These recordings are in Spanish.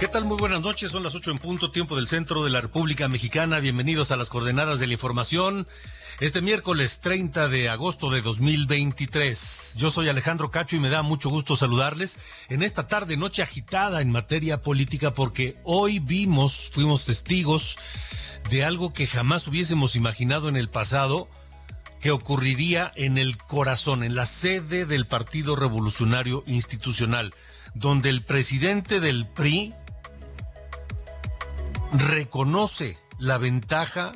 ¿Qué tal? Muy buenas noches, son las ocho en punto, tiempo del centro de la República Mexicana. Bienvenidos a las coordenadas de la información. Este miércoles 30 de agosto de 2023. Yo soy Alejandro Cacho y me da mucho gusto saludarles en esta tarde, noche agitada en materia política, porque hoy vimos, fuimos testigos de algo que jamás hubiésemos imaginado en el pasado que ocurriría en el corazón, en la sede del Partido Revolucionario Institucional, donde el presidente del PRI, reconoce la ventaja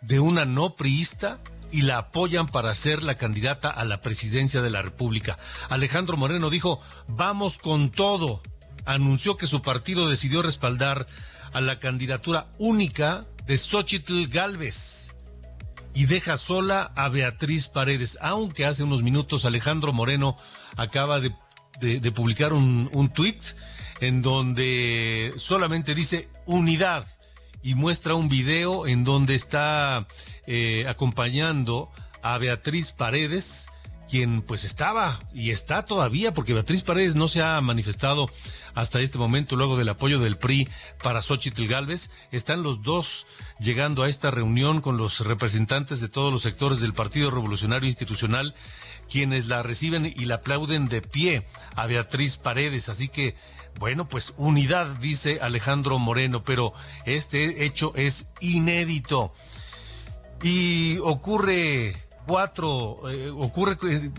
de una no priista y la apoyan para ser la candidata a la presidencia de la República. Alejandro Moreno dijo, vamos con todo. Anunció que su partido decidió respaldar a la candidatura única de Xochitl Galvez y deja sola a Beatriz Paredes, aunque hace unos minutos Alejandro Moreno acaba de, publicar un, un tuit en donde solamente dice unidad y muestra un video en donde está eh, acompañando a Beatriz Paredes, quien pues estaba y está todavía, porque Beatriz Paredes no se ha manifestado hasta este momento, luego del apoyo del PRI para Xochitl Galvez. Están los dos llegando a esta reunión con los representantes de todos los sectores del Partido Revolucionario Institucional, quienes la reciben y la aplauden de pie a Beatriz Paredes. Así que bueno, pues unidad, dice Alejandro Moreno, pero este hecho es inédito. Y ocurre cuatro, eh, ocurre eh,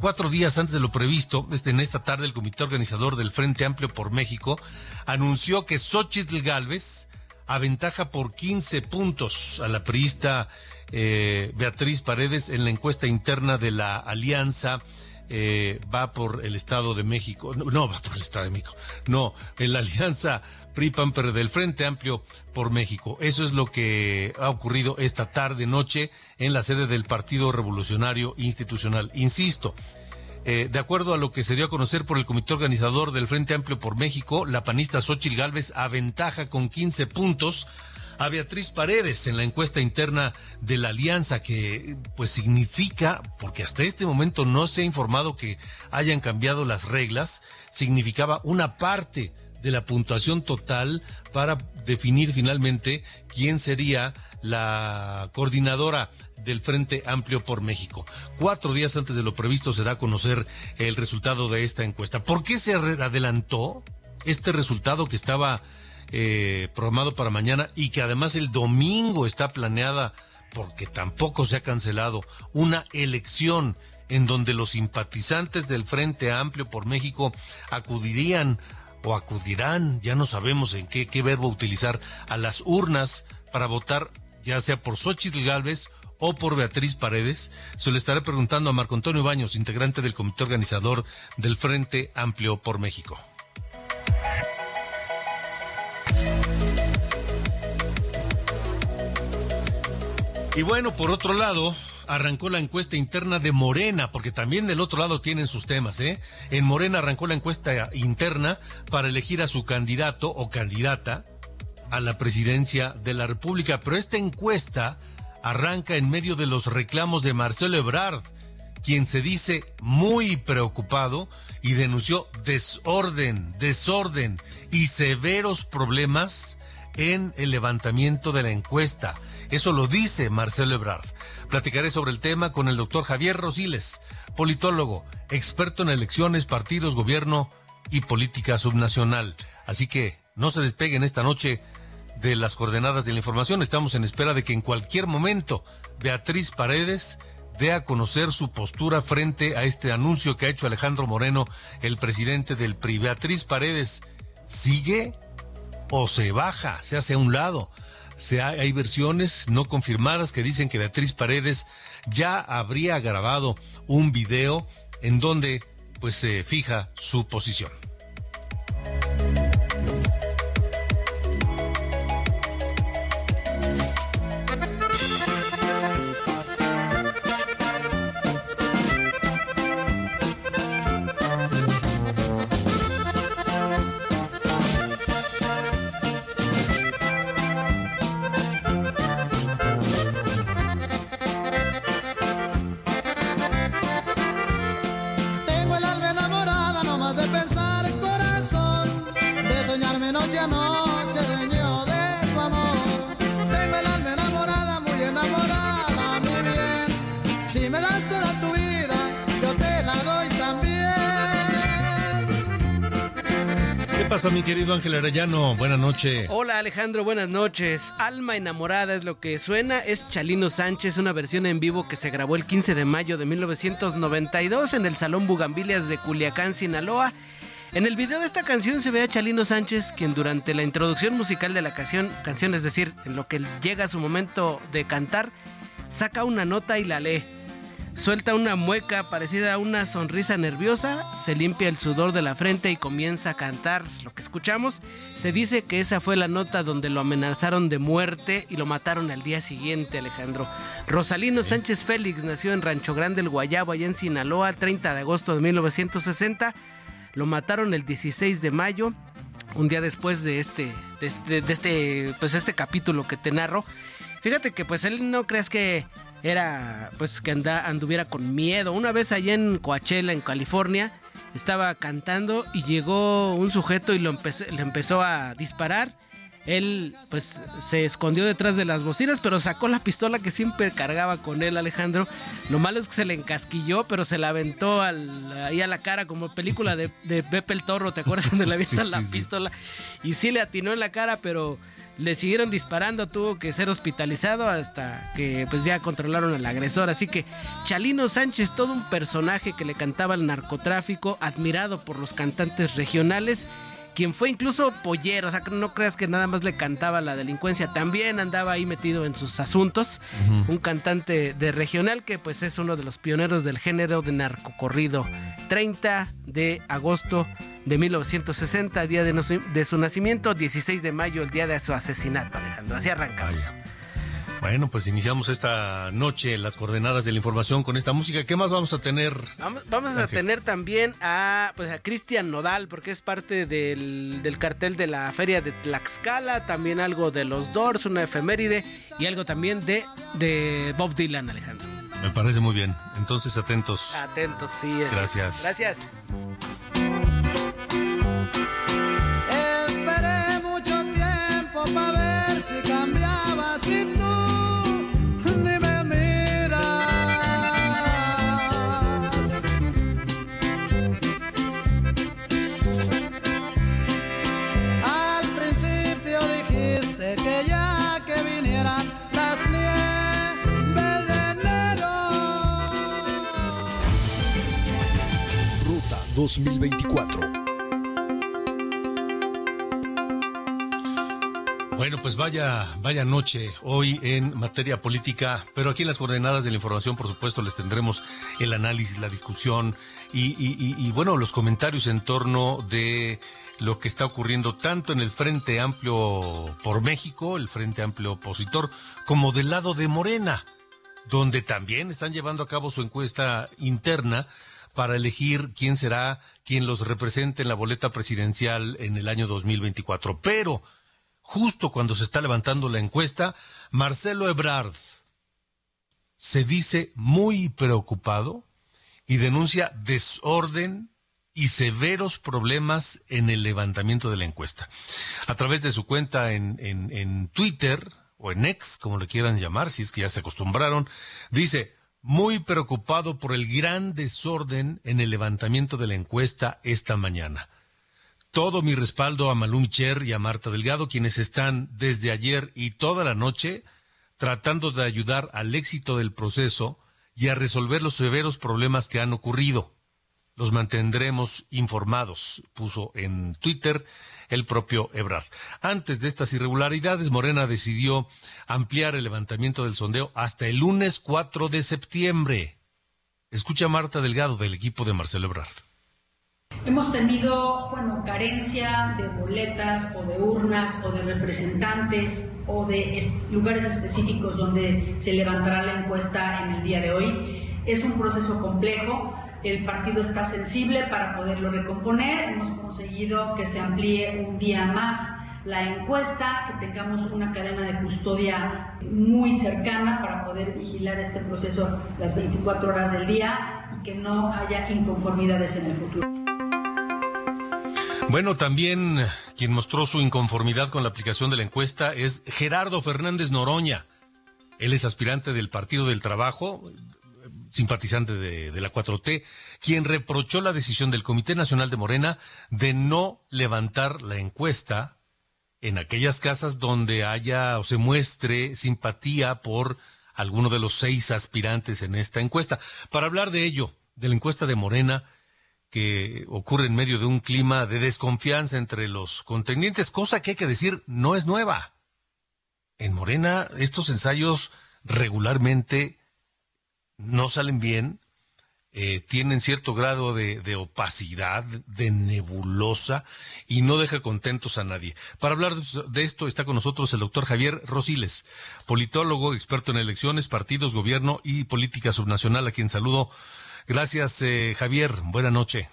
cuatro días antes de lo previsto, este, en esta tarde el comité organizador del Frente Amplio por México anunció que Xochitl Galvez aventaja por 15 puntos a la priista eh, Beatriz Paredes en la encuesta interna de la Alianza eh, va por el Estado de México, no, va por el Estado de México, no, en la alianza PRI-PAN del Frente Amplio por México. Eso es lo que ha ocurrido esta tarde, noche, en la sede del Partido Revolucionario Institucional. Insisto, eh, de acuerdo a lo que se dio a conocer por el comité organizador del Frente Amplio por México, la panista Xochil Gálvez aventaja con 15 puntos a Beatriz Paredes en la encuesta interna de la alianza que pues significa, porque hasta este momento no se ha informado que hayan cambiado las reglas, significaba una parte de la puntuación total para definir finalmente quién sería la coordinadora del Frente Amplio por México. Cuatro días antes de lo previsto se da a conocer el resultado de esta encuesta. ¿Por qué se adelantó este resultado que estaba eh, programado para mañana y que además el domingo está planeada, porque tampoco se ha cancelado, una elección en donde los simpatizantes del Frente Amplio por México acudirían o acudirán, ya no sabemos en qué, qué verbo utilizar, a las urnas para votar ya sea por Xochitl Galvez o por Beatriz Paredes, se le estaré preguntando a Marco Antonio Baños, integrante del comité organizador del Frente Amplio por México. Y bueno, por otro lado, arrancó la encuesta interna de Morena, porque también del otro lado tienen sus temas, ¿eh? En Morena arrancó la encuesta interna para elegir a su candidato o candidata a la presidencia de la República, pero esta encuesta arranca en medio de los reclamos de Marcelo Ebrard, quien se dice muy preocupado y denunció desorden, desorden y severos problemas en el levantamiento de la encuesta. Eso lo dice Marcelo Ebrard. Platicaré sobre el tema con el doctor Javier Rosiles, politólogo, experto en elecciones, partidos, gobierno y política subnacional. Así que no se despeguen esta noche de las coordenadas de la información. Estamos en espera de que en cualquier momento Beatriz Paredes dé a conocer su postura frente a este anuncio que ha hecho Alejandro Moreno, el presidente del PRI. Beatriz Paredes, ¿sigue o se baja, se hace a un lado? Hay versiones no confirmadas que dicen que Beatriz Paredes ya habría grabado un video en donde pues se fija su posición. Mi querido Ángel Arellano? Buenas noches. Hola, Alejandro, buenas noches. Alma enamorada es lo que suena. Es Chalino Sánchez, una versión en vivo que se grabó el 15 de mayo de 1992 en el Salón Bugambilias de Culiacán, Sinaloa. En el video de esta canción se ve a Chalino Sánchez, quien durante la introducción musical de la canción, canción es decir, en lo que llega su momento de cantar, saca una nota y la lee. Suelta una mueca parecida a una sonrisa nerviosa, se limpia el sudor de la frente y comienza a cantar. Lo que escuchamos, se dice que esa fue la nota donde lo amenazaron de muerte y lo mataron al día siguiente, Alejandro. Rosalino Sánchez Félix nació en Rancho Grande, el Guayabo, allá en Sinaloa, 30 de agosto de 1960. Lo mataron el 16 de mayo, un día después de este, de este, de este, pues este capítulo que te narro. Fíjate que pues él no creas que era pues que anda, anduviera con miedo. Una vez allá en Coachella, en California, estaba cantando y llegó un sujeto y lo le empezó a disparar. Él pues se escondió detrás de las bocinas, pero sacó la pistola que siempre cargaba con él Alejandro. Lo malo es que se le encasquilló, pero se la aventó ahí a la cara como película de, de Pepe el Torro, ¿te acuerdas? Donde le avientan la pistola. Y sí le atinó en la cara, pero le siguieron disparando, tuvo que ser hospitalizado hasta que pues ya controlaron al agresor. Así que Chalino Sánchez, todo un personaje que le cantaba el narcotráfico, admirado por los cantantes regionales quien fue incluso pollero, o sea, no creas que nada más le cantaba la delincuencia, también andaba ahí metido en sus asuntos, un cantante de regional que pues es uno de los pioneros del género de narcocorrido. 30 de agosto de 1960, día de, su nacimiento, 16 de mayo, el día de su asesinato, Alejandro. Así arrancamos. Bueno, pues iniciamos esta noche las coordenadas de la información con esta música. ¿Qué más vamos a tener? Vamos, a tener también a pues a Cristian Nodal, porque es parte del, del, cartel de la feria de Tlaxcala, también algo de los Doors, una efeméride, y algo también de, de Bob Dylan, Alejandro. Me parece muy bien. Entonces, atentos. Atentos, sí. Gracias. Gracias. Esperé mucho tiempo para ver si 2024. Bueno, pues vaya, vaya noche hoy en materia política, pero aquí en las coordenadas de la información, por supuesto, les tendremos el análisis, la discusión y, y bueno, los comentarios en torno de lo que está ocurriendo tanto en el Frente Amplio por México, el Frente Amplio opositor, como del lado de Morena, donde también están llevando a cabo su encuesta interna para elegir quién será quien los represente en la boleta presidencial en el año 2024. Pero, justo cuando se está levantando la encuesta, Marcelo Ebrard se dice muy preocupado y denuncia desorden y severos problemas en el levantamiento de la encuesta. A través de su cuenta en, en, Twitter, o en X, como le quieran llamar, si es que ya se acostumbraron, dice, muy preocupado por el gran desorden en el levantamiento de la encuesta esta mañana. todo mi respaldo a Malum Cher y a Marta Delgado, quienes están desde ayer y toda la noche tratando de ayudar al éxito del proceso y a resolver los severos problemas que han ocurrido. Los mantendremos informados, puso en Twitter el propio Ebrard. Antes de estas irregularidades, Morena decidió ampliar el levantamiento del sondeo hasta el lunes 4 de septiembre. Escucha Marta Delgado del equipo de Marcelo Ebrard. Hemos tenido, bueno, carencia de boletas o de urnas o de representantes o de lugares específicos donde se levantará la encuesta en el día de hoy. Es un proceso complejo, el partido está sensible para poderlo recomponer, hemos conseguido que se amplíe un día más la encuesta, que tengamos una cadena de custodia muy cercana para poder vigilar este proceso las 24 horas del día y que no haya inconformidades en el futuro. Bueno, también quien mostró su inconformidad con la aplicación de la encuesta es Gerardo Fernández Noroña. Él es aspirante del Partido del Trabajo, simpatizante de, la 4T, quien reprochó la decisión del Comité Nacional de Morena de no levantar la encuesta en aquellas casas donde haya o se muestre simpatía por alguno de los seis aspirantes en esta encuesta. Para hablar de ello, de la encuesta de Morena, que ocurre en medio de un clima de desconfianza entre los contendientes, cosa que hay que decir no es nueva. En Morena estos ensayos regularmente no salen bien, eh, tienen cierto grado de, opacidad, de nebulosa y no deja contentos a nadie. Para hablar de esto está con nosotros el doctor Javier Rosiles, politólogo, experto en elecciones, partidos, gobierno y política subnacional, a quien saludo Gracias, eh, Javier. Buena noche.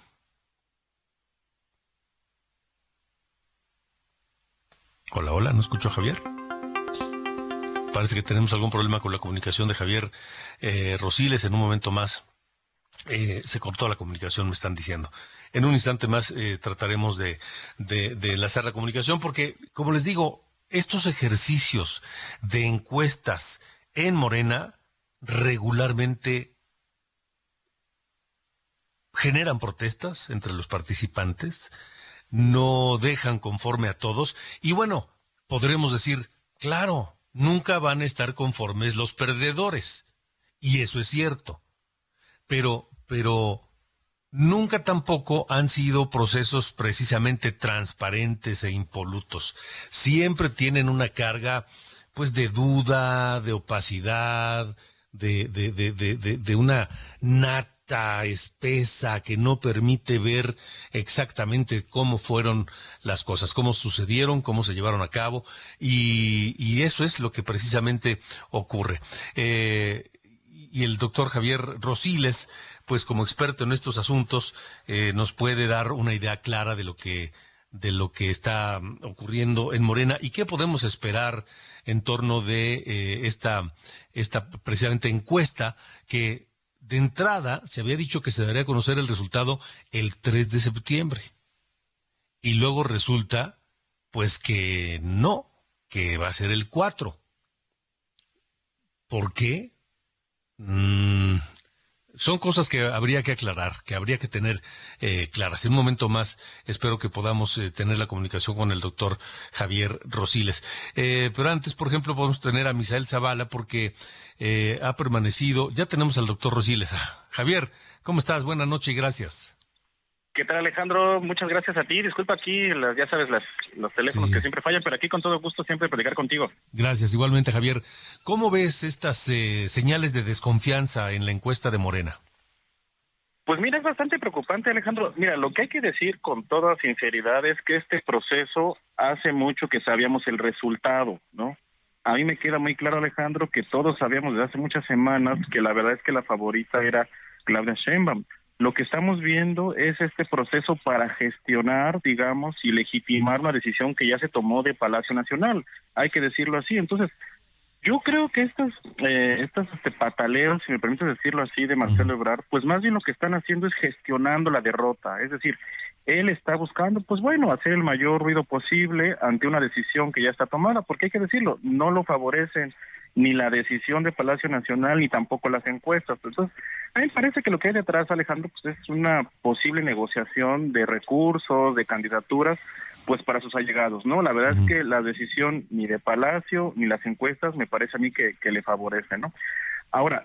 Hola, hola, ¿no escucho a Javier? Parece que tenemos algún problema con la comunicación de Javier eh, Rosiles. En un momento más eh, se cortó la comunicación, me están diciendo. En un instante más eh, trataremos de, de, la comunicación porque, como les digo, estos ejercicios de encuestas en Morena regularmente generan protestas entre los participantes, no dejan conforme a todos y bueno, podremos decir, claro, nunca van a estar conformes los perdedores. Y eso es cierto. Pero, pero, nunca tampoco han sido procesos precisamente transparentes e impolutos. Siempre tienen una carga, pues, de duda, de opacidad, de, de, de, de, una nata espesa que no permite ver exactamente cómo fueron las cosas, cómo sucedieron, cómo se llevaron a cabo y, eso es lo que precisamente ocurre. Eh, y el doctor Javier Rosiles, pues como experto en estos asuntos, eh, nos puede dar una idea clara de lo que de lo que está ocurriendo en Morena y qué podemos esperar en torno de eh, esta esta precisamente encuesta que de entrada se había dicho que se daría a conocer el resultado el 3 de septiembre. Y luego resulta, pues que no, que va a ser el 4. ¿Por qué? Mm, son cosas que habría que aclarar, que habría que tener eh, claras. En un momento más espero que podamos eh, tener la comunicación con el doctor Javier Rosiles. Eh, pero antes, por ejemplo, podemos tener a Misael Zavala porque eh, ha permanecido. Ya tenemos al doctor Rosiles. Ah, Javier, ¿cómo estás? Buenas noches y gracias. ¿Qué tal Alejandro? Muchas gracias a ti. Disculpa aquí, ya sabes, los teléfonos que siempre fallan, pero aquí con todo gusto siempre platicar contigo. Gracias, igualmente Javier. ¿Cómo ves estas eh, señales de desconfianza en la encuesta de Morena? Pues mira, es bastante preocupante Alejandro. Mira, lo que hay que decir con toda sinceridad es que este proceso hace mucho que sabíamos el resultado, ¿no? A mí me queda muy claro Alejandro que todos sabíamos desde hace muchas semanas que la verdad es que la favorita era Claudia Sheinbaum lo que estamos viendo es este proceso para gestionar, digamos, y legitimar la decisión que ya se tomó de Palacio Nacional. Hay que decirlo así. Entonces, yo creo que estas, eh, estas este, pataleos, si me permites decirlo así, de Marcelo Ebrard, pues más bien lo que están haciendo es gestionando la derrota. Es decir, él está buscando, pues bueno, hacer el mayor ruido posible ante una decisión que ya está tomada, porque hay que decirlo, no lo favorecen ni la decisión de Palacio Nacional ni tampoco las encuestas. Entonces, a mí me parece que lo que hay detrás, Alejandro, pues es una posible negociación de recursos, de candidaturas, pues para sus allegados, ¿no? La verdad es que la decisión ni de Palacio ni las encuestas me parece a mí que, que le favorecen, ¿no? Ahora,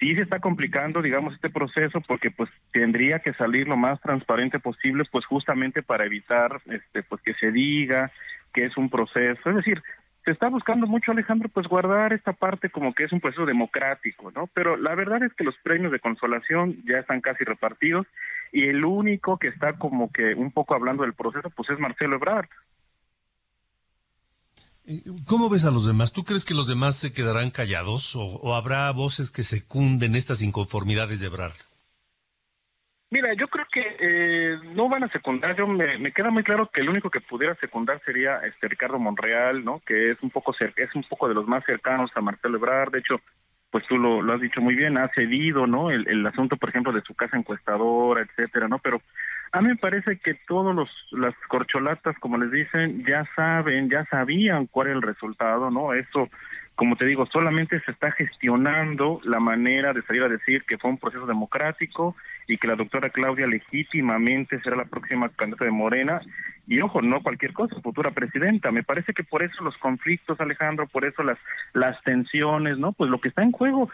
sí se está complicando, digamos, este proceso porque pues tendría que salir lo más transparente posible, pues justamente para evitar, este, pues que se diga que es un proceso, es decir, se está buscando mucho, Alejandro, pues guardar esta parte como que es un proceso democrático, ¿no? Pero la verdad es que los premios de consolación ya están casi repartidos y el único que está como que un poco hablando del proceso, pues es Marcelo Ebrard. ¿Cómo ves a los demás? ¿Tú crees que los demás se quedarán callados o, habrá voces que secunden estas inconformidades de Ebrard? Mira, yo creo que eh, no van a secundar. Yo me, queda muy claro que el único que pudiera secundar sería este Ricardo Monreal, ¿no? Que es un poco es un poco de los más cercanos a Marcelo Ebrard. De hecho, pues tú lo, lo has dicho muy bien, ha cedido, ¿no? El, el asunto, por ejemplo, de su casa encuestadora, etcétera, ¿no? Pero a mí me parece que todos los las corcholatas, como les dicen, ya saben, ya sabían cuál es el resultado, ¿no? Eso, como te digo, solamente se está gestionando la manera de salir a decir que fue un proceso democrático y que la doctora Claudia legítimamente será la próxima candidata de Morena. Y ojo, no cualquier cosa, futura presidenta. Me parece que por eso los conflictos, Alejandro, por eso las, las tensiones, ¿no? Pues lo que está en juego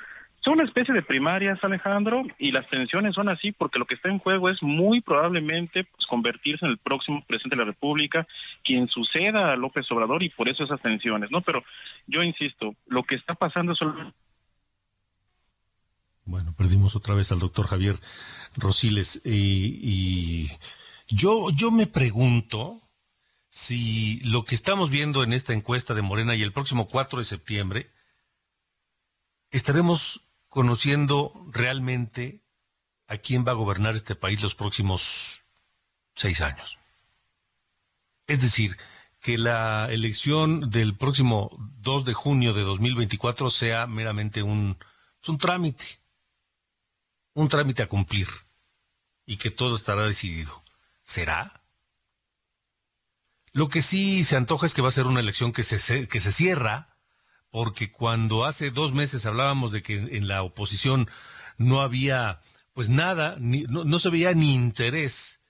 son una especie de primarias, Alejandro, y las tensiones son así porque lo que está en juego es muy probablemente pues, convertirse en el próximo presidente de la República, quien suceda a López Obrador, y por eso esas tensiones, ¿no? Pero yo insisto, lo que está pasando es Bueno, perdimos otra vez al doctor Javier Rosiles y, yo, yo me pregunto si lo que estamos viendo en esta encuesta de Morena y el próximo 4 de septiembre estaremos conociendo realmente a quién va a gobernar este país los próximos seis años. Es decir, que la elección del próximo 2 de junio de 2024 sea meramente un, un trámite, un trámite a cumplir y que todo estará decidido. ¿Será? Lo que sí se antoja es que va a ser una elección que se, que se cierra porque cuando hace dos meses hablábamos de que en la oposición no había pues nada, no, se veía ni interés,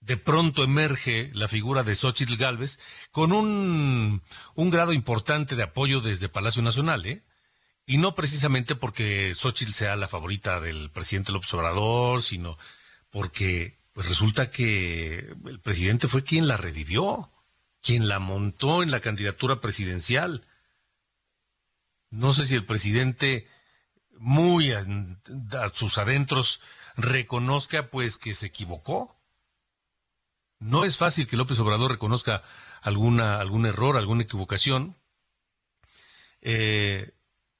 de pronto emerge la figura de Xochitl Galvez con un, un grado importante de apoyo desde Palacio Nacional, ¿eh? Y no precisamente porque Xochitl sea la favorita del presidente López Obrador, sino porque pues resulta que el presidente fue quien la revivió, quien la montó en la candidatura presidencial. No sé si el presidente muy a, sus adentros reconozca pues que se equivocó. No es fácil que López Obrador reconozca alguna, algún error, alguna equivocación. Eh,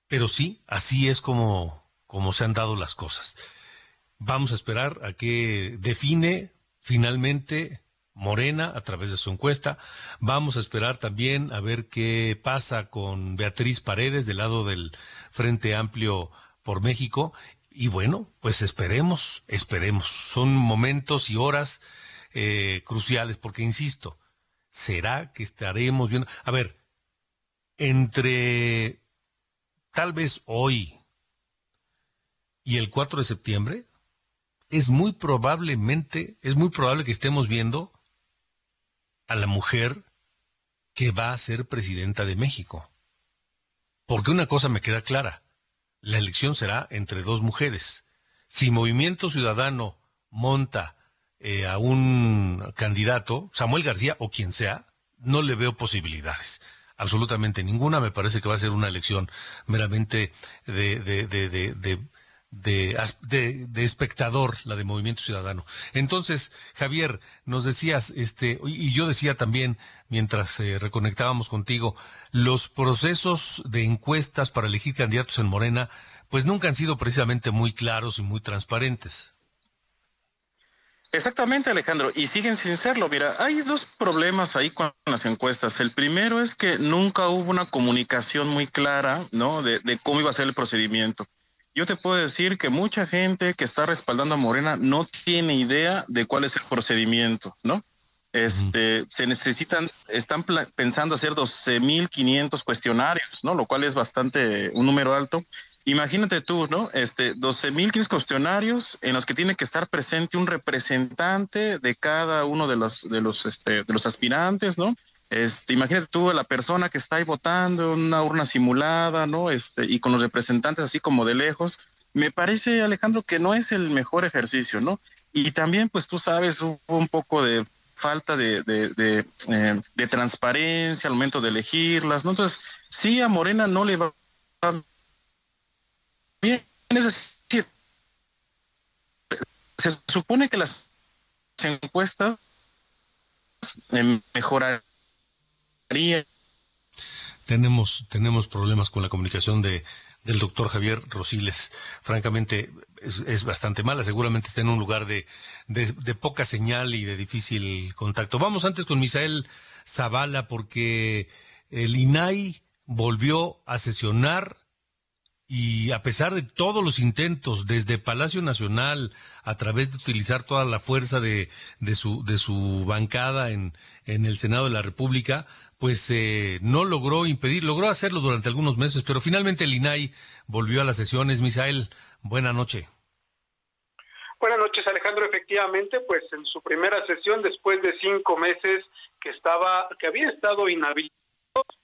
pero sí, así es como, como se han dado las cosas. Vamos a esperar a que define finalmente Morena a través de su encuesta. Vamos a esperar también a ver qué pasa con Beatriz Paredes del lado del Frente Amplio por México. Y bueno, pues esperemos, esperemos. Son momentos y horas eh, cruciales porque, insisto, ¿será que estaremos viendo? A ver, entre tal vez hoy y el 4 de septiembre, es muy probablemente, es muy probable que estemos viendo a la mujer que va a ser presidenta de México. Porque una cosa me queda clara, la elección será entre dos mujeres. Si Movimiento Ciudadano monta eh, a un candidato, Samuel García o quien sea, no le veo posibilidades. Absolutamente ninguna. Me parece que va a ser una elección meramente de, de, de de, de, espectador, la de Movimiento Ciudadano. Entonces, Javier, nos decías, este, y yo decía también, mientras eh, reconectábamos contigo, los procesos de encuestas para elegir candidatos en Morena, pues nunca han sido precisamente muy claros y muy transparentes. Exactamente, Alejandro, y siguen sin serlo. Mira, hay dos problemas ahí con las encuestas. El primero es que nunca hubo una comunicación muy clara, ¿no? de cómo iba a ser el procedimiento. Yo te puedo decir que mucha gente que está respaldando a Morena no tiene idea de cuál es el procedimiento, ¿no? Este, se necesitan, están pensando hacer 12.500 cuestionarios, ¿no? Lo cual es bastante, un número alto. Imagínate tú, ¿no? Este, 12.000 cuestionarios en los que tiene que estar presente un representante de cada uno de los, de los, este, de los aspirantes, ¿no? Este, imagínate tú la persona que está ahí votando, una urna simulada, ¿no? Este, y con los representantes así como de lejos. Me parece, Alejandro, que no es el mejor ejercicio, ¿no? Y también, pues tú sabes, hubo un poco de falta de, de, eh, de, transparencia al momento de elegirlas, ¿no? Entonces, sí, a Morena no le va bien, es decir, se supone que las encuestas mejorarían tenemos, tenemos problemas con la comunicación de, del doctor Javier Rosiles. Francamente, es, bastante mala. Seguramente está en un lugar de, de, poca señal y de difícil contacto. Vamos antes con Misael Zavala porque el INAI volvió a sesionar y a pesar de todos los intentos desde Palacio Nacional, a través de utilizar toda la fuerza de, de, su, de su bancada en, en el Senado de la República, pues eh, no logró impedir, logró hacerlo durante algunos meses, pero finalmente el INAI volvió a las sesiones. Misael, buena noche. Buenas noches, Alejandro. Efectivamente, pues en su primera sesión, después de cinco meses que estaba, que había estado inhabilitado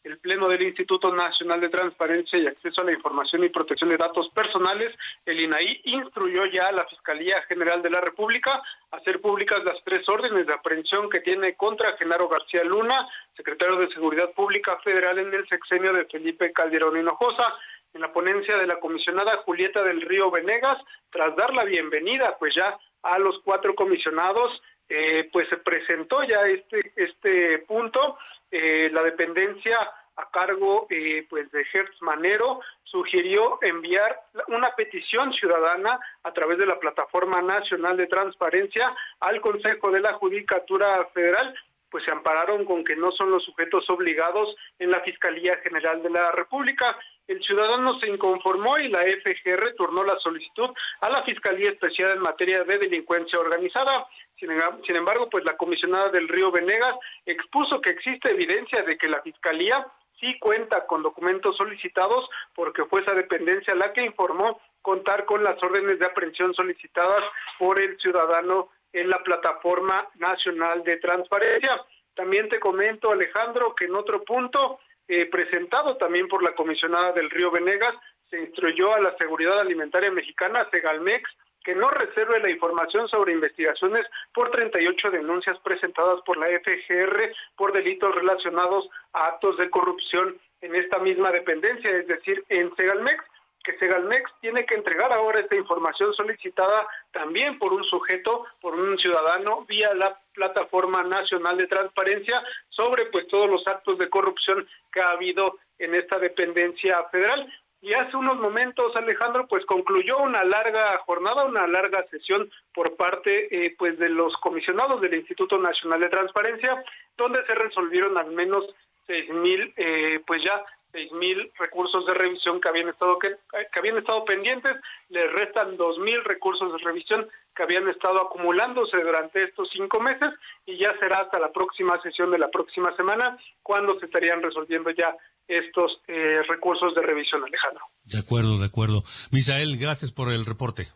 el Pleno del Instituto Nacional de Transparencia y Acceso a la Información y Protección de Datos Personales, el INAI, instruyó ya a la Fiscalía General de la República hacer públicas las tres órdenes de aprehensión que tiene contra Genaro García Luna, secretario de Seguridad Pública Federal en el sexenio de Felipe Calderón Hinojosa. En la ponencia de la comisionada Julieta del Río Venegas, tras dar la bienvenida, pues ya a los cuatro comisionados, eh, pues se presentó ya este, este punto eh, la dependencia a cargo eh, pues de Hertz Manero sugirió enviar una petición ciudadana a través de la plataforma nacional de transparencia al Consejo de la Judicatura Federal pues se ampararon con que no son los sujetos obligados en la Fiscalía General de la República. El ciudadano se inconformó y la FGR turnó la solicitud a la Fiscalía Especial en materia de delincuencia organizada. Sin embargo, pues la comisionada del Río Venegas expuso que existe evidencia de que la Fiscalía sí cuenta con documentos solicitados porque fue esa dependencia la que informó contar con las órdenes de aprehensión solicitadas por el ciudadano en la plataforma nacional de transparencia. También te comento, Alejandro, que en otro punto eh, presentado también por la comisionada del Río Venegas, se instruyó a la Seguridad Alimentaria Mexicana, Segalmex, que no reserve la información sobre investigaciones por 38 denuncias presentadas por la FGR por delitos relacionados a actos de corrupción en esta misma dependencia, es decir, en Segalmex, que Segalmex tiene que entregar ahora esta información solicitada también por un sujeto, por un ciudadano, vía la plataforma nacional de transparencia sobre pues todos los actos de corrupción que ha habido en esta dependencia federal. Y hace unos momentos, Alejandro, pues concluyó una larga jornada, una larga sesión por parte eh, pues de los comisionados del Instituto Nacional de Transparencia, donde se resolvieron al menos seis mil, eh, pues ya seis mil recursos de revisión que habían estado que, que habían estado pendientes, les restan dos mil recursos de revisión que habían estado acumulándose durante estos cinco meses y ya será hasta la próxima sesión de la próxima semana cuando se estarían resolviendo ya estos eh, recursos de revisión, Alejandro. De acuerdo, de acuerdo. Misael, gracias por el reporte.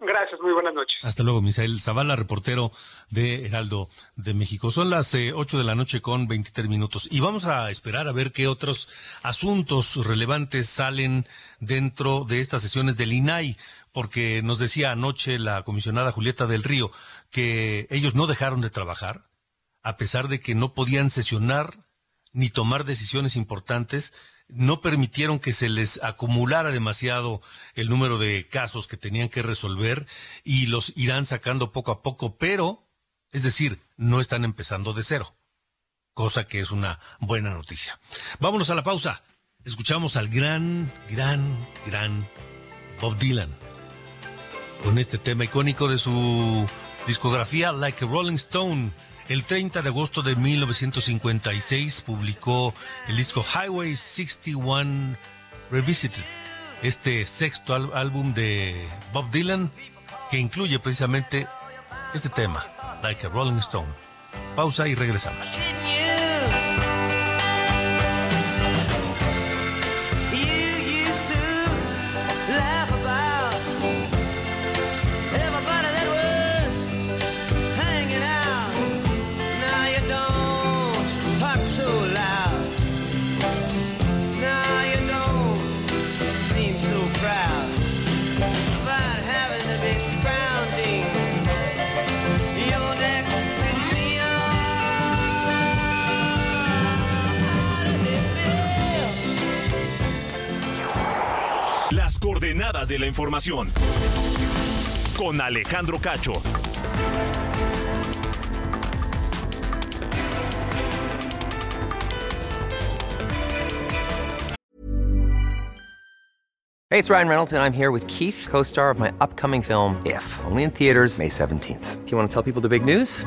Gracias, muy buenas noches. Hasta luego, Misael Zavala, reportero de Heraldo de México. Son las eh, ocho de la noche con 23 minutos y vamos a esperar a ver qué otros asuntos relevantes salen dentro de estas sesiones del INAI, porque nos decía anoche la comisionada Julieta del Río que ellos no dejaron de trabajar, a pesar de que no podían sesionar ni tomar decisiones importantes, no permitieron que se les acumulara demasiado el número de casos que tenían que resolver y los irán sacando poco a poco, pero, es decir, no están empezando de cero, cosa que es una buena noticia. Vámonos a la pausa. Escuchamos al gran, gran, gran Bob Dylan con este tema icónico de su discografía Like a Rolling Stone el 30 de agosto de 1956 publicó el disco Highway 61 Revisited. este sexto álbum de Bob Dylan que incluye precisamente este tema, Like a Rolling Stone. Pausa y regresamos. Coordenadas de la información. Con Alejandro Cacho. Hey, it's Ryan Reynolds, and I'm here with Keith, co star of my upcoming film, If, only in theaters, May 17th. Do you want to tell people the big news?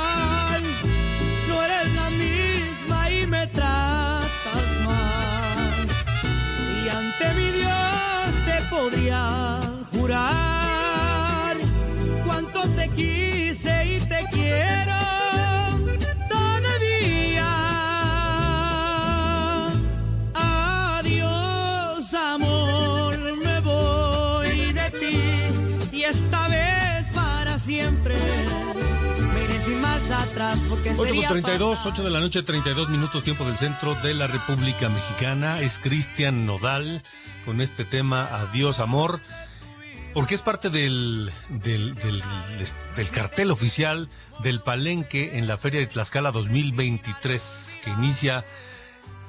Podría jurar cuánto te quise Atrás porque 8 con 32, 8 de la noche, 32 minutos, tiempo del centro de la República Mexicana. Es Cristian Nodal con este tema Adiós Amor, porque es parte del, del, del, del, cartel oficial del Palenque en la Feria de Tlaxcala 2023, que inicia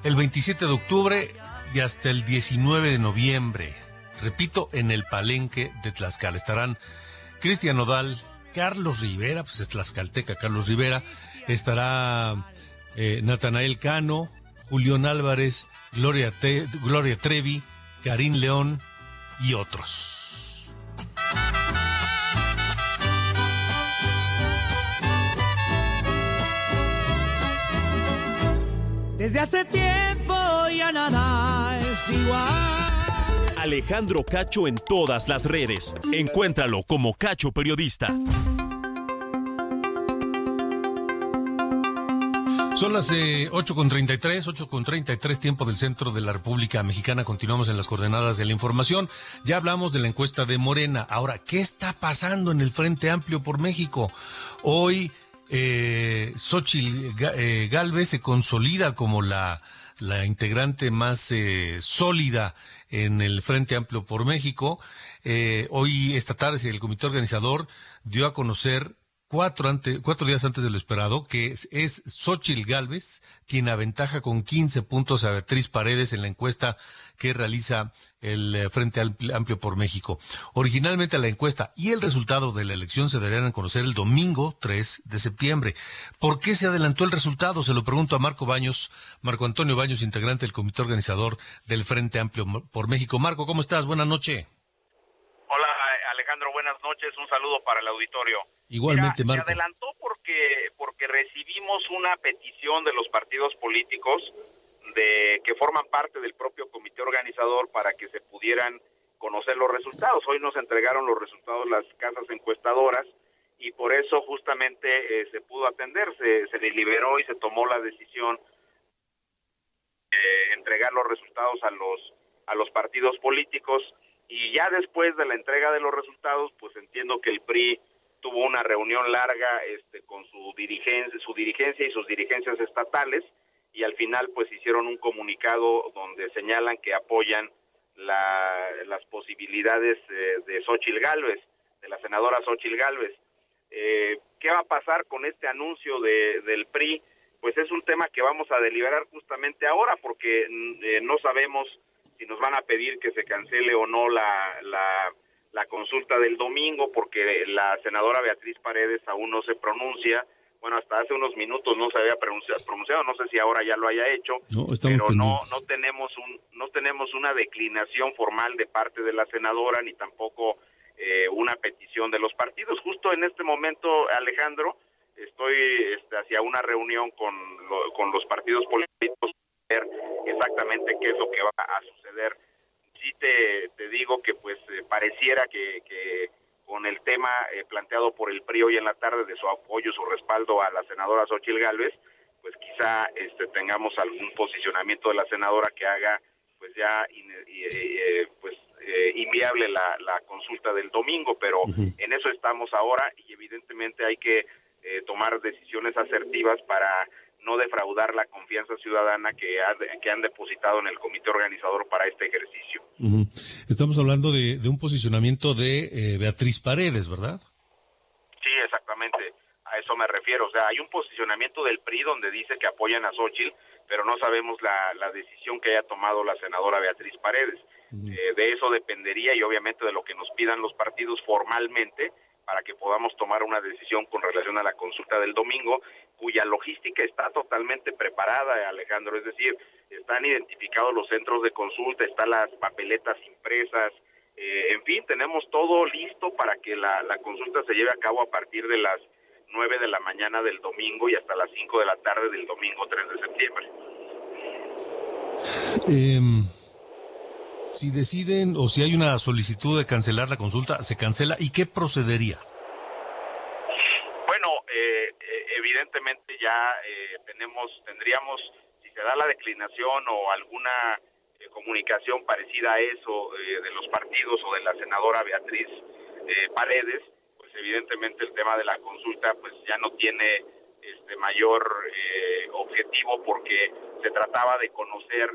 el 27 de octubre y hasta el 19 de noviembre. Repito, en el Palenque de Tlaxcala estarán Cristian Nodal, Carlos Rivera, pues es Tlaxcalteca, Carlos Rivera, estará eh, Natanael Cano, Julián Álvarez, Gloria, Gloria Trevi, Karim León y otros. Desde hace tiempo ya nada es igual. Alejandro Cacho en todas las redes. Encuéntralo como Cacho Periodista. Son las eh, 8 con 33, 8 con 33 tiempo del centro de la República Mexicana. Continuamos en las coordenadas de la información. Ya hablamos de la encuesta de Morena. Ahora, ¿qué está pasando en el Frente Amplio por México? Hoy, eh, Xochitl eh, Galvez se consolida como la, la integrante más eh, sólida en el Frente Amplio por México. Eh, hoy, esta tarde, el comité organizador dio a conocer cuatro, ante, cuatro días antes de lo esperado, que es, es Xochitl Galvez, quien aventaja con 15 puntos a Beatriz Paredes en la encuesta que realiza el eh, Frente Amplio por México. Originalmente la encuesta y el resultado de la elección se deberían conocer el domingo 3 de septiembre. ¿Por qué se adelantó el resultado? Se lo pregunto a Marco Baños, Marco Antonio Baños, integrante del comité organizador del Frente Amplio por México. Marco, ¿cómo estás? Buenas noches. Hola Alejandro, buenas noches. Un saludo para el auditorio. Igualmente, Mira, Marco. Se adelantó porque, porque recibimos una petición de los partidos políticos de que forman parte del propio comité organizador para que se pudieran conocer los resultados. Hoy nos entregaron los resultados las casas encuestadoras y por eso justamente eh, se pudo atender, se, se deliberó y se tomó la decisión de entregar los resultados a los a los partidos políticos y ya después de la entrega de los resultados, pues entiendo que el PRI tuvo una reunión larga este con su dirigencia, su dirigencia y sus dirigencias estatales y al final pues hicieron un comunicado donde señalan que apoyan la, las posibilidades eh, de Xochil Gálvez, de la senadora Xochil Gálvez. Eh, ¿Qué va a pasar con este anuncio de, del PRI? Pues es un tema que vamos a deliberar justamente ahora porque eh, no sabemos si nos van a pedir que se cancele o no la, la, la consulta del domingo porque la senadora Beatriz Paredes aún no se pronuncia bueno, hasta hace unos minutos no se había pronunciado, no sé si ahora ya lo haya hecho, no, pero no no tenemos un no tenemos una declinación formal de parte de la senadora ni tampoco eh, una petición de los partidos. Justo en este momento, Alejandro, estoy este, hacia una reunión con, lo, con los partidos políticos ver exactamente qué es lo que va a suceder. Sí te, te digo que pues eh, pareciera que, que con el tema eh, planteado por el PRI hoy en la tarde de su apoyo, su respaldo a la senadora Xochil Gálvez, pues quizá este, tengamos algún posicionamiento de la senadora que haga pues ya in, eh, pues eh, inviable la, la, consulta del domingo, pero uh -huh. en eso estamos ahora y evidentemente hay que eh, tomar decisiones asertivas para no defraudar la confianza ciudadana que, ha, que han depositado en el comité organizador para este ejercicio. Uh -huh. Estamos hablando de, de un posicionamiento de eh, Beatriz Paredes, ¿verdad? Sí, exactamente. A eso me refiero. O sea, hay un posicionamiento del PRI donde dice que apoyan a Xochitl, pero no sabemos la, la decisión que haya tomado la senadora Beatriz Paredes. Uh -huh. eh, de eso dependería y obviamente de lo que nos pidan los partidos formalmente para que podamos tomar una decisión con relación a la consulta del domingo, cuya logística está totalmente preparada, Alejandro, es decir, están identificados los centros de consulta, están las papeletas impresas, eh, en fin, tenemos todo listo para que la, la, consulta se lleve a cabo a partir de las 9 de la mañana del domingo y hasta las 5 de la tarde del domingo 3 de septiembre. Eh, si deciden o si hay una solicitud de cancelar la consulta, se cancela y qué procedería? Bueno, eh, evidentemente ya eh, tenemos, tendríamos, si se da la declinación o alguna eh, comunicación parecida a eso de los partidos o de la senadora Beatriz Paredes, pues evidentemente el tema de la consulta pues ya no tiene este mayor objetivo porque se trataba de conocer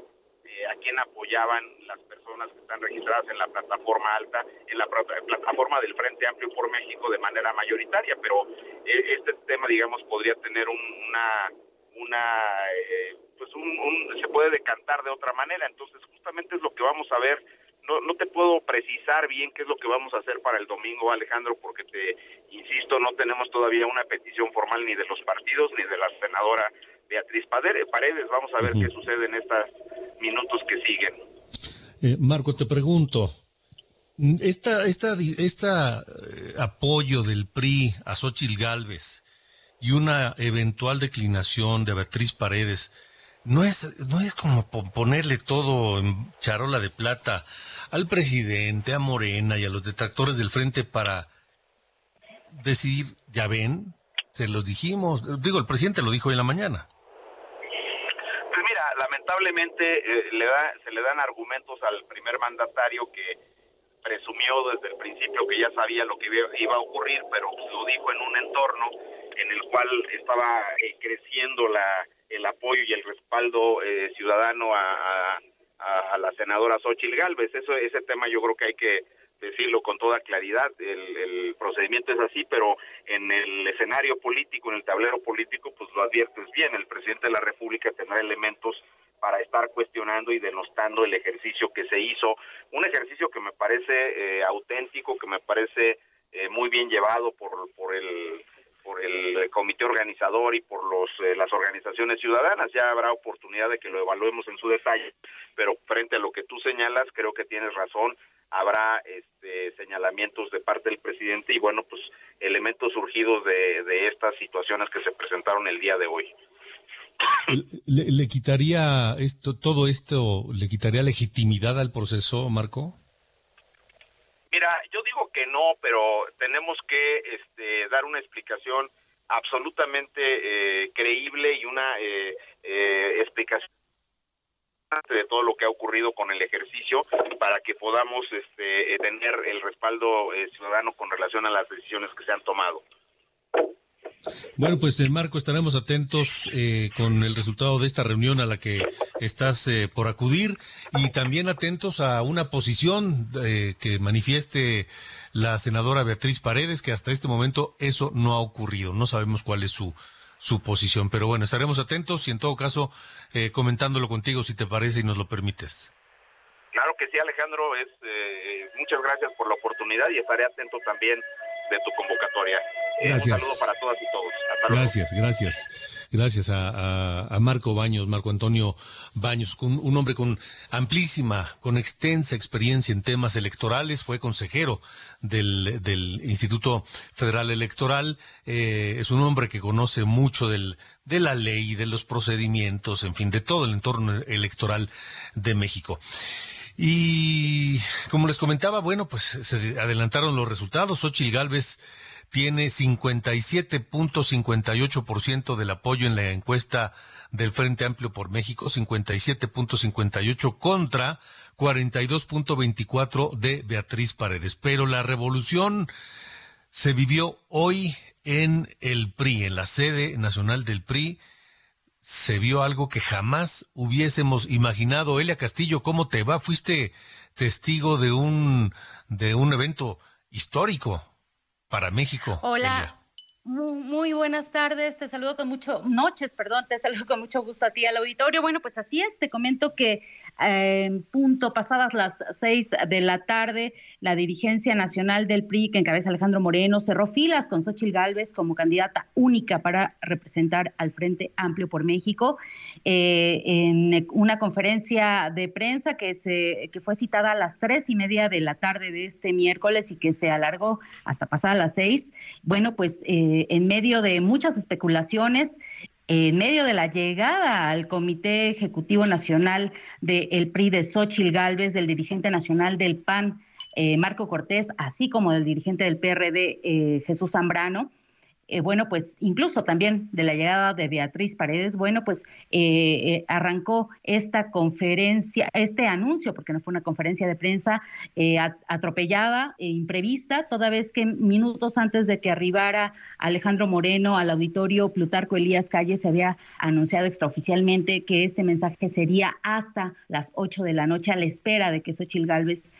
quién apoyaban las personas que están registradas en la plataforma alta, en la plataforma del Frente Amplio por México de manera mayoritaria, pero este tema, digamos, podría tener un, una, una eh, pues un, un, se puede decantar de otra manera, entonces justamente es lo que vamos a ver. No, no te puedo precisar bien qué es lo que vamos a hacer para el domingo, Alejandro, porque te insisto, no tenemos todavía una petición formal ni de los partidos ni de la senadora Beatriz Paredes. Vamos a ver uh -huh. qué sucede en estos minutos que siguen. Eh, Marco, te pregunto, esta, esta, esta eh, apoyo del PRI a Xochitl Galvez y una eventual declinación de Beatriz Paredes, ¿no es, no es como ponerle todo en charola de plata al presidente, a Morena y a los detractores del frente para decidir, ya ven, se los dijimos, digo, el presidente lo dijo hoy en la mañana, lamentablemente eh, le da, se le dan argumentos al primer mandatario que presumió desde el principio que ya sabía lo que iba a ocurrir, pero lo dijo en un entorno en el cual estaba eh, creciendo la, el apoyo y el respaldo eh, ciudadano a, la senadora Xochil Gálvez. Eso, ese tema yo creo que hay que decirlo con toda claridad. El, el, procedimiento es así, pero en el escenario político, en el tablero político, pues lo adviertes bien. El presidente de la República tendrá elementos para estar cuestionando y denostando el ejercicio que se hizo. Un ejercicio que me parece eh, auténtico, que me parece eh, muy bien llevado por, por el por el comité organizador y por los eh, las organizaciones ciudadanas. Ya habrá oportunidad de que lo evaluemos en su detalle pero frente a lo que tú señalas creo que tienes razón. Habrá este, señalamientos de parte del presidente y bueno pues elementos surgidos de, de estas situaciones que se presentaron el día de hoy ¿Le, ¿Le, quitaría esto, todo esto, le quitaría legitimidad al proceso, Marco? Mira, yo digo que no, pero tenemos que este, dar una explicación absolutamente eh, creíble y una eh, eh, explicación de todo lo que ha ocurrido con el ejercicio para que podamos este, tener el respaldo ciudadano con relación a las decisiones que se han tomado. Bueno, pues en Marco estaremos atentos eh, con el resultado de esta reunión a la que estás eh, por acudir y también atentos a una posición eh, que manifieste la senadora Beatriz Paredes, que hasta este momento eso no ha ocurrido. No sabemos cuál es su, su posición, pero bueno, estaremos atentos y en todo caso comentándolo contigo si te parece y nos lo permites. Claro que sí, Alejandro. Es, muchas gracias por la oportunidad y estaré atento también de tu convocatoria. Gracias. un saludo para todas y todos. gracias, gracias. Gracias a, Marco Baños, Marco Antonio Baños, un, hombre con amplísima, con extensa experiencia en temas electorales, fue consejero del, del Instituto Federal Electoral, eh, es un hombre que conoce mucho del, de la ley, de los procedimientos, en fin, de todo el entorno electoral de México. Y como les comentaba, bueno, pues se adelantaron los resultados. Xochitl Galvez tiene 57.58% del apoyo en la encuesta del Frente Amplio por México, 57.58 contra 42.24 de Beatriz Paredes. Pero la revolución se vivió hoy en el PRI, en la sede nacional del PRI se vio algo que jamás hubiésemos imaginado. Elia Castillo, ¿cómo te va? Fuiste testigo de un, de un evento histórico para México. Hola. Muy, buenas tardes, te saludo con mucho, noches, perdón, te saludo con mucho gusto a ti al auditorio. Bueno, pues así es, te comento que en punto pasadas las seis de la tarde, la dirigencia nacional del PRI, que encabeza Alejandro Moreno, cerró filas con Xochil Gálvez como candidata única para representar al Frente Amplio por México. Eh, en una conferencia de prensa que, se, que fue citada a las tres y media de la tarde de este miércoles y que se alargó hasta pasadas las seis. Bueno, pues eh, en medio de muchas especulaciones, en medio de la llegada al Comité Ejecutivo Nacional del PRI de Xochil Gálvez, del dirigente nacional del PAN, eh, Marco Cortés, así como del dirigente del PRD, eh, Jesús Zambrano, eh, bueno, pues incluso también de la llegada de Beatriz Paredes, bueno, pues eh, eh, arrancó esta conferencia, este anuncio, porque no fue una conferencia de prensa atropellada e imprevista, toda vez que minutos antes de que arribara Alejandro Moreno al auditorio Plutarco Elías Calle se había anunciado extraoficialmente que este mensaje sería hasta las 8 de la noche a la espera de que Xochil Gálvez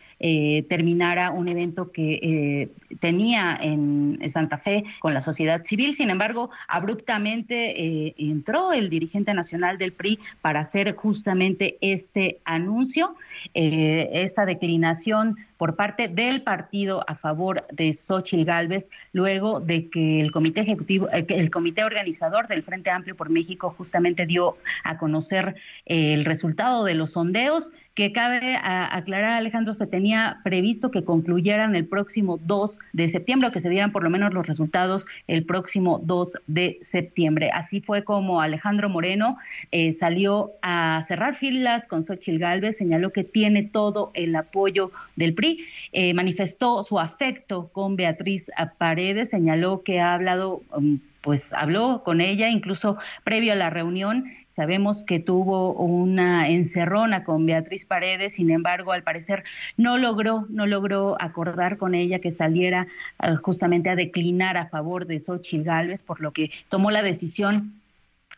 terminara un evento que tenía en Santa Fe con la sociedad civil. Sin embargo, abruptamente eh, entró el dirigente nacional del PRI para hacer justamente este anuncio, eh, esta declinación por parte del partido a favor de Xochitl Gálvez, luego de que el comité ejecutivo, eh, el comité organizador del Frente Amplio por México justamente dio a conocer el resultado de los sondeos, que cabe aclarar, Alejandro, se tenía previsto que concluyeran el próximo 2 de septiembre, que se dieran por lo menos los resultados el próximo 2 de septiembre. Así fue como Alejandro Moreno eh, salió a cerrar filas con Xochitl Gálvez, señaló que tiene todo el apoyo del PRI eh, manifestó su afecto con Beatriz Paredes, señaló que ha hablado um, pues habló con ella, incluso previo a la reunión, sabemos que tuvo una encerrona con Beatriz Paredes, sin embargo, al parecer no logró, no logró acordar con ella que saliera eh, justamente a declinar a favor de Xochitl Gálvez, por lo que tomó la decisión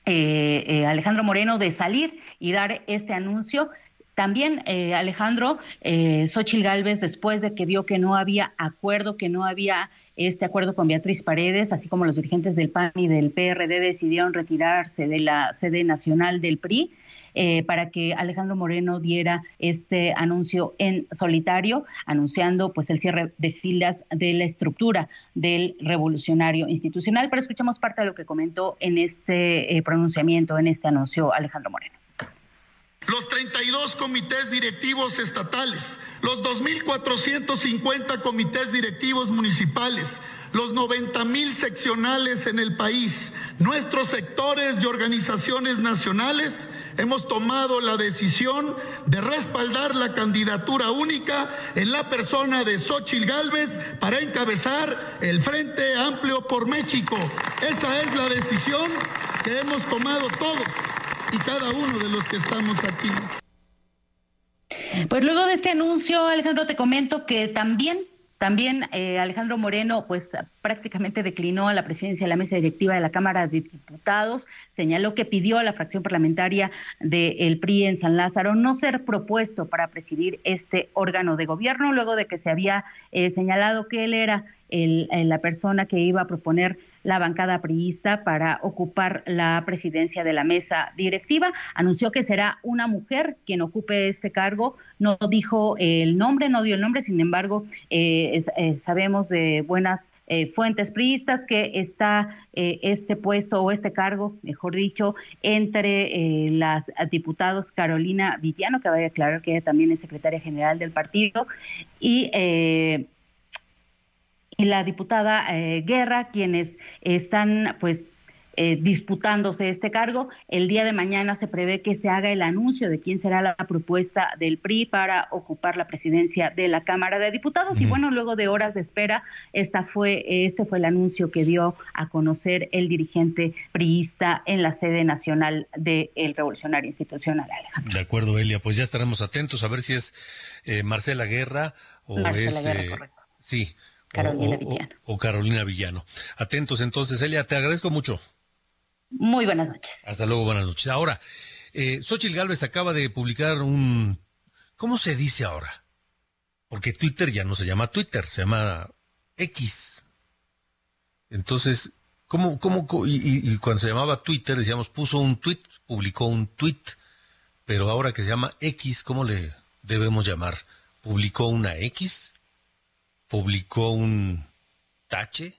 eh, Alejandro Moreno de salir y dar este anuncio también, eh, Alejandro, eh, Xochitl Gálvez, después de que vio que no había acuerdo, que no había este acuerdo con Beatriz Paredes, así como los dirigentes del PAN y del PRD decidieron retirarse de la sede nacional del PRI, eh, para que Alejandro Moreno diera este anuncio en solitario, anunciando pues el cierre de filas de la estructura del revolucionario institucional. Pero escuchamos parte de lo que comentó en este eh, pronunciamiento, en este anuncio Alejandro Moreno los 32 comités directivos estatales, los 2.450 comités directivos municipales, los 90 mil seccionales en el país, nuestros sectores y organizaciones nacionales, hemos tomado la decisión de respaldar la candidatura única en la persona de Xochitl Gálvez para encabezar el Frente Amplio por México. Esa es la decisión que hemos tomado todos y cada uno de los que estamos aquí. Pues luego de este anuncio, Alejandro, te comento que también también eh, Alejandro Moreno, pues prácticamente declinó la presidencia de la mesa directiva de la Cámara de Diputados, señaló que pidió a la fracción parlamentaria del PRI en San Lázaro no ser propuesto para presidir este órgano de gobierno, luego de que se había eh, señalado que él era el, la persona que iba a proponer la bancada priista para ocupar la presidencia de la mesa directiva. Anunció que será una mujer quien ocupe este cargo. No dijo el nombre, no dio el nombre, sin embargo, eh, eh, sabemos de buenas eh, fuentes priistas que está este puesto o este cargo, mejor dicho, entre las diputados Carolina Villano, que vaya a aclarar que ella también es secretaria general del partido, y y la diputada eh, Guerra, quienes están pues eh, disputándose este cargo. El día de mañana se prevé que se haga el anuncio de quién será la propuesta del PRI para ocupar la presidencia de la Cámara de Diputados. Y bueno, luego de horas de espera, esta fue, este fue el anuncio que dio a conocer el dirigente priista en la sede nacional del Revolucionario Institucional. De acuerdo, Elia. Pues ya estaremos atentos a ver si es eh, Marcela Guerra o es. Sí, Carolina Villano. O, Carolina Villano. Atentos entonces, Elia, te agradezco mucho. Muy buenas noches. Hasta luego, buenas noches. Ahora, eh, Xochitl Galvez acaba de publicar un... ¿Cómo se dice ahora? Porque Twitter ya no se llama Twitter, se llama X. Entonces, ¿cómo, cómo, y, y, cuando se llamaba Twitter, decíamos, puso un tweet, publicó un tweet, pero ahora que se llama X, ¿cómo le debemos llamar? ¿Publicó una X? Publicó un tache.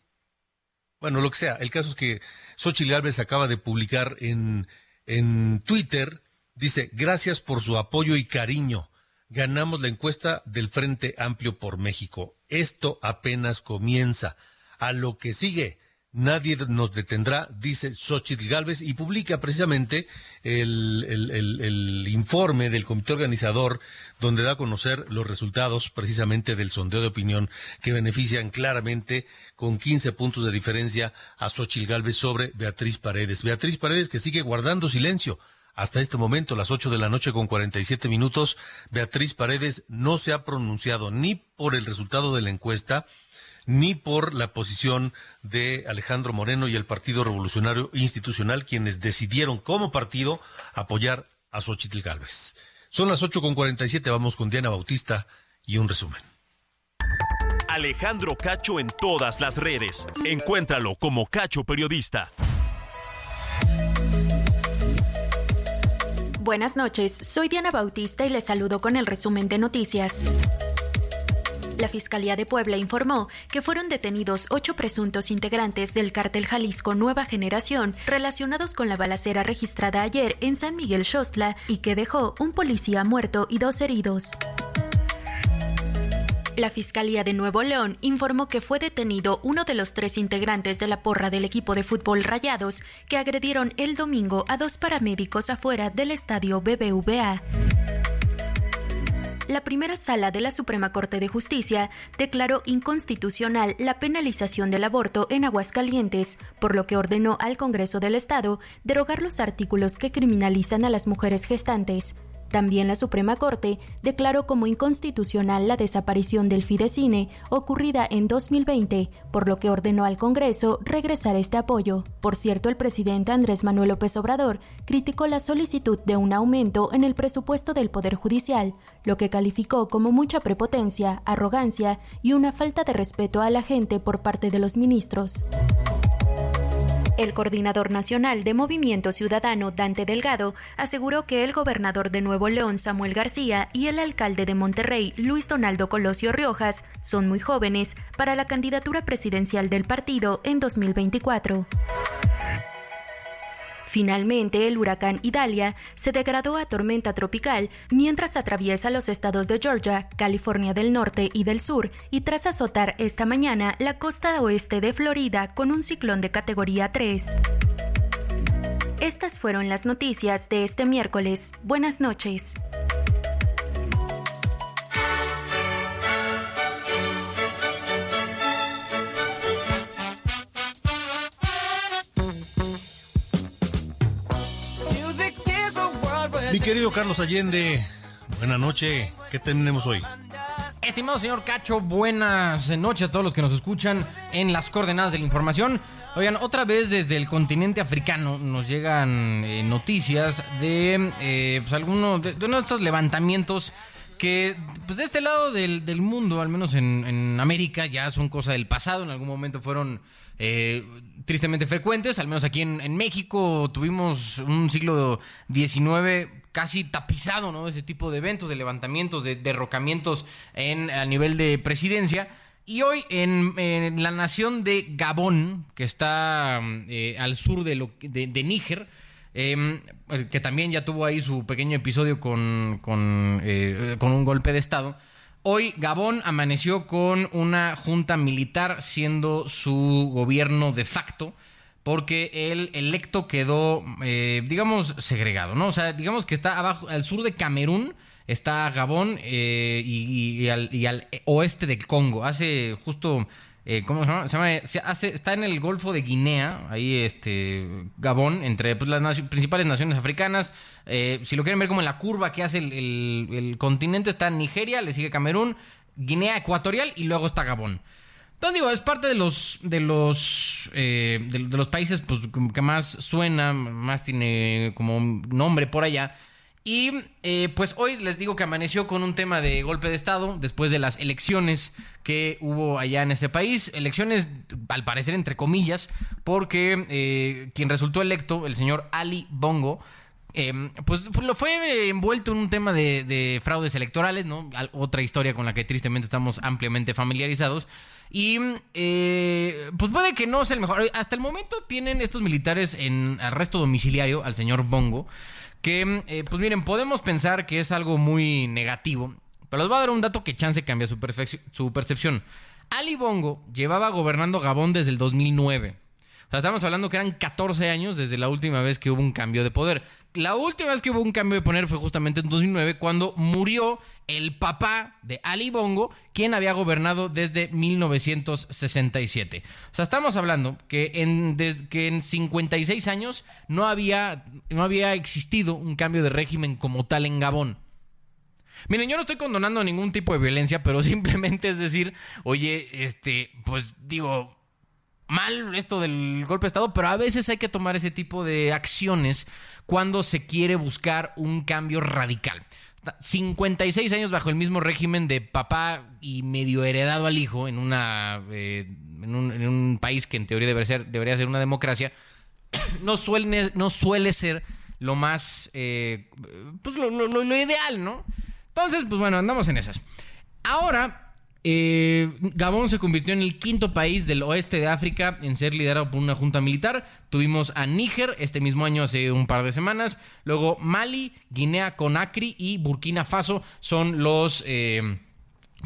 Bueno, lo que sea. El caso es que Xochitl Gálvez acaba de publicar en, en Twitter, dice, gracias por su apoyo y cariño. Ganamos la encuesta del Frente Amplio por México. Esto apenas comienza. A lo que sigue. Nadie nos detendrá, dice Xochitl Galvez, y publica precisamente el, el, informe del comité organizador, donde da a conocer los resultados precisamente del sondeo de opinión que benefician claramente con 15 puntos de diferencia a Xochitl Galvez sobre Beatriz Paredes. Beatriz Paredes que sigue guardando silencio. Hasta este momento, las 8 de la noche con 47 minutos, Beatriz Paredes no se ha pronunciado ni por el resultado de la encuesta, ni por la posición de Alejandro Moreno y el Partido Revolucionario Institucional, quienes decidieron como partido apoyar a Xochitl Gálvez. Son las ocho con siete, vamos con Diana Bautista y un resumen. Alejandro Cacho en todas las redes. Encuéntralo como Cacho Periodista. Buenas noches, soy Diana Bautista y les saludo con el resumen de noticias. La Fiscalía de Puebla informó que fueron detenidos ocho presuntos integrantes del cártel Jalisco Nueva Generación relacionados con la balacera registrada ayer en San Miguel Xostla y que dejó un policía muerto y dos heridos. La Fiscalía de Nuevo León informó que fue detenido uno de los tres integrantes de la porra del equipo de fútbol Rayados que agredieron el domingo a dos paramédicos afuera del estadio BBVA. La primera sala de la Suprema Corte de Justicia declaró inconstitucional la penalización del aborto en Aguascalientes, por lo que ordenó al Congreso del Estado derogar los artículos que criminalizan a las mujeres gestantes. También la Suprema Corte declaró como inconstitucional la desaparición del Fidecine ocurrida en 2020, por lo que ordenó al Congreso regresar este apoyo. Por cierto, el presidente Andrés Manuel López Obrador criticó la solicitud de un aumento en el presupuesto del Poder Judicial, lo que calificó como mucha prepotencia, arrogancia y una falta de respeto a la gente por parte de los ministros. El coordinador nacional de Movimiento Ciudadano, Dante Delgado, aseguró que el gobernador de Nuevo León, Samuel García, y el alcalde de Monterrey, Luis Donaldo Colosio Riojas, son muy jóvenes para la candidatura presidencial del partido en 2024. Finalmente, el huracán Idalia se degradó a tormenta tropical mientras atraviesa los estados de Georgia, California del Norte y del Sur y tras azotar esta mañana la costa oeste de Florida con un ciclón de categoría 3. Estas fueron las noticias de este miércoles. Buenas noches. Mi querido Carlos Allende, buena noche. ¿Qué tenemos hoy? Estimado señor Cacho, buenas noches a todos los que nos escuchan en las coordenadas de la información. Oigan, otra vez desde el continente africano nos llegan eh, noticias de eh, pues, algunos de, de uno estos levantamientos que pues de este lado del, del mundo, al menos en, en América, ya son cosa del pasado. En algún momento fueron eh, tristemente frecuentes, al menos aquí en, en México tuvimos un siglo XIX casi tapizado, ¿no? Ese tipo de eventos, de levantamientos, de derrocamientos en, a nivel de presidencia. Y hoy en, la nación de Gabón, que está eh, al sur de, lo, de, Níger, eh, que también ya tuvo ahí su pequeño episodio con, con, eh, con un golpe de Estado. Hoy Gabón amaneció con una junta militar siendo su gobierno de facto porque el electo quedó, eh, digamos, segregado, ¿no? O sea, digamos que está abajo, al sur de Camerún está Gabón eh, y, al, y, al, oeste de Congo. Hace justo, eh, ¿cómo se llama? Se llama hace, está en el Golfo de Guinea, ahí este, Gabón, entre pues, las principales naciones africanas. Eh, si lo quieren ver como en la curva que hace el, el, el continente, está Nigeria, le sigue Camerún, Guinea Ecuatorial y luego está Gabón. Entonces digo, es parte de los de los eh, de, los países pues que más suena, más tiene como nombre por allá. Y eh, pues hoy les digo que amaneció con un tema de golpe de Estado después de las elecciones que hubo allá en ese país. Elecciones, al parecer, entre comillas, porque eh, quien resultó electo, el señor Ali Bongo, pues lo fue envuelto en un tema de, de fraudes electorales, ¿no? Otra historia con la que tristemente estamos ampliamente familiarizados. Y eh, pues puede que no sea el mejor. Hasta el momento tienen estos militares en arresto domiciliario al señor Bongo. Que, eh, pues miren, podemos pensar que es algo muy negativo. Pero les voy a dar un dato que chance cambia su, su percepción. Ali Bongo llevaba gobernando Gabón desde el 2009. Sea, estamos hablando que eran 14 años desde la última vez que hubo un cambio de poder. La última vez que hubo un cambio de poder fue justamente en 2009 cuando murió el papá de Ali Bongo, quien había gobernado desde 1967. O sea, estamos hablando que en, que en 56 años no había, no había existido un cambio de régimen como tal en Gabón. Miren, yo no estoy condonando ningún tipo de violencia, pero simplemente es decir, oye, este, pues digo, mal esto del golpe de Estado, pero a veces hay que tomar ese tipo de acciones cuando se quiere buscar un cambio radical. 56 años bajo el mismo régimen de papá y medio heredado al hijo en, una, eh, en, un, país que en teoría debería ser, debería ser una democracia, no suele, no suele ser lo más, eh, pues lo, lo, lo, ideal, ¿no? Entonces, pues bueno, andamos en esas. Ahora, eh, Gabón se convirtió en el quinto país del oeste de África en ser liderado por una junta militar. Tuvimos a Níger este mismo año, hace un par de semanas. Luego Mali, Guinea Conakry y Burkina Faso son los eh,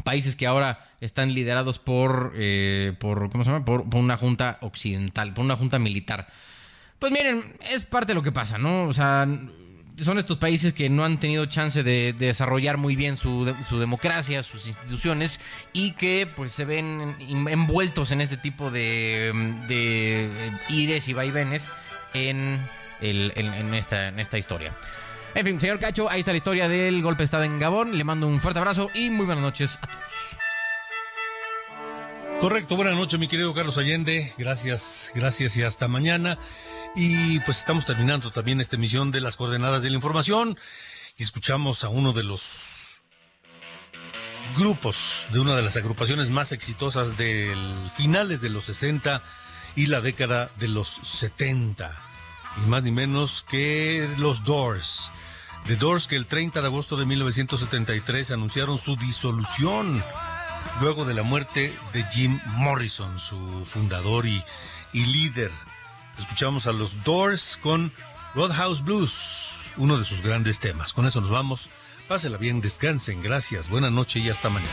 países que ahora están liderados por, eh, por, ¿cómo se llama? Por, por, una junta occidental, por una junta militar. Pues miren, es parte de lo que pasa, ¿no? O sea, son estos países que no han tenido chance de, desarrollar muy bien su, democracia, sus instituciones y que pues se ven envueltos en este tipo de, de ires y vaivenes en, esta, en esta historia. En fin, señor Cacho, ahí está la historia del golpe de Estado en Gabón. Le mando un fuerte abrazo y muy buenas noches a todos. Correcto, buenas noches mi querido Carlos Allende, gracias, gracias y hasta mañana. Y pues estamos terminando también esta emisión de las coordenadas de la información y escuchamos a uno de los grupos, de una de las agrupaciones más exitosas del finales de los 60 y la década de los 70, y más ni menos que los Doors. The Doors que el 30 de agosto de 1973 anunciaron su disolución luego de la muerte de Jim Morrison, su fundador y, líder. Escuchamos a los Doors con Roadhouse Blues, uno de sus grandes temas. Con eso nos vamos. Pásela bien, descansen, gracias, buena noche y hasta mañana.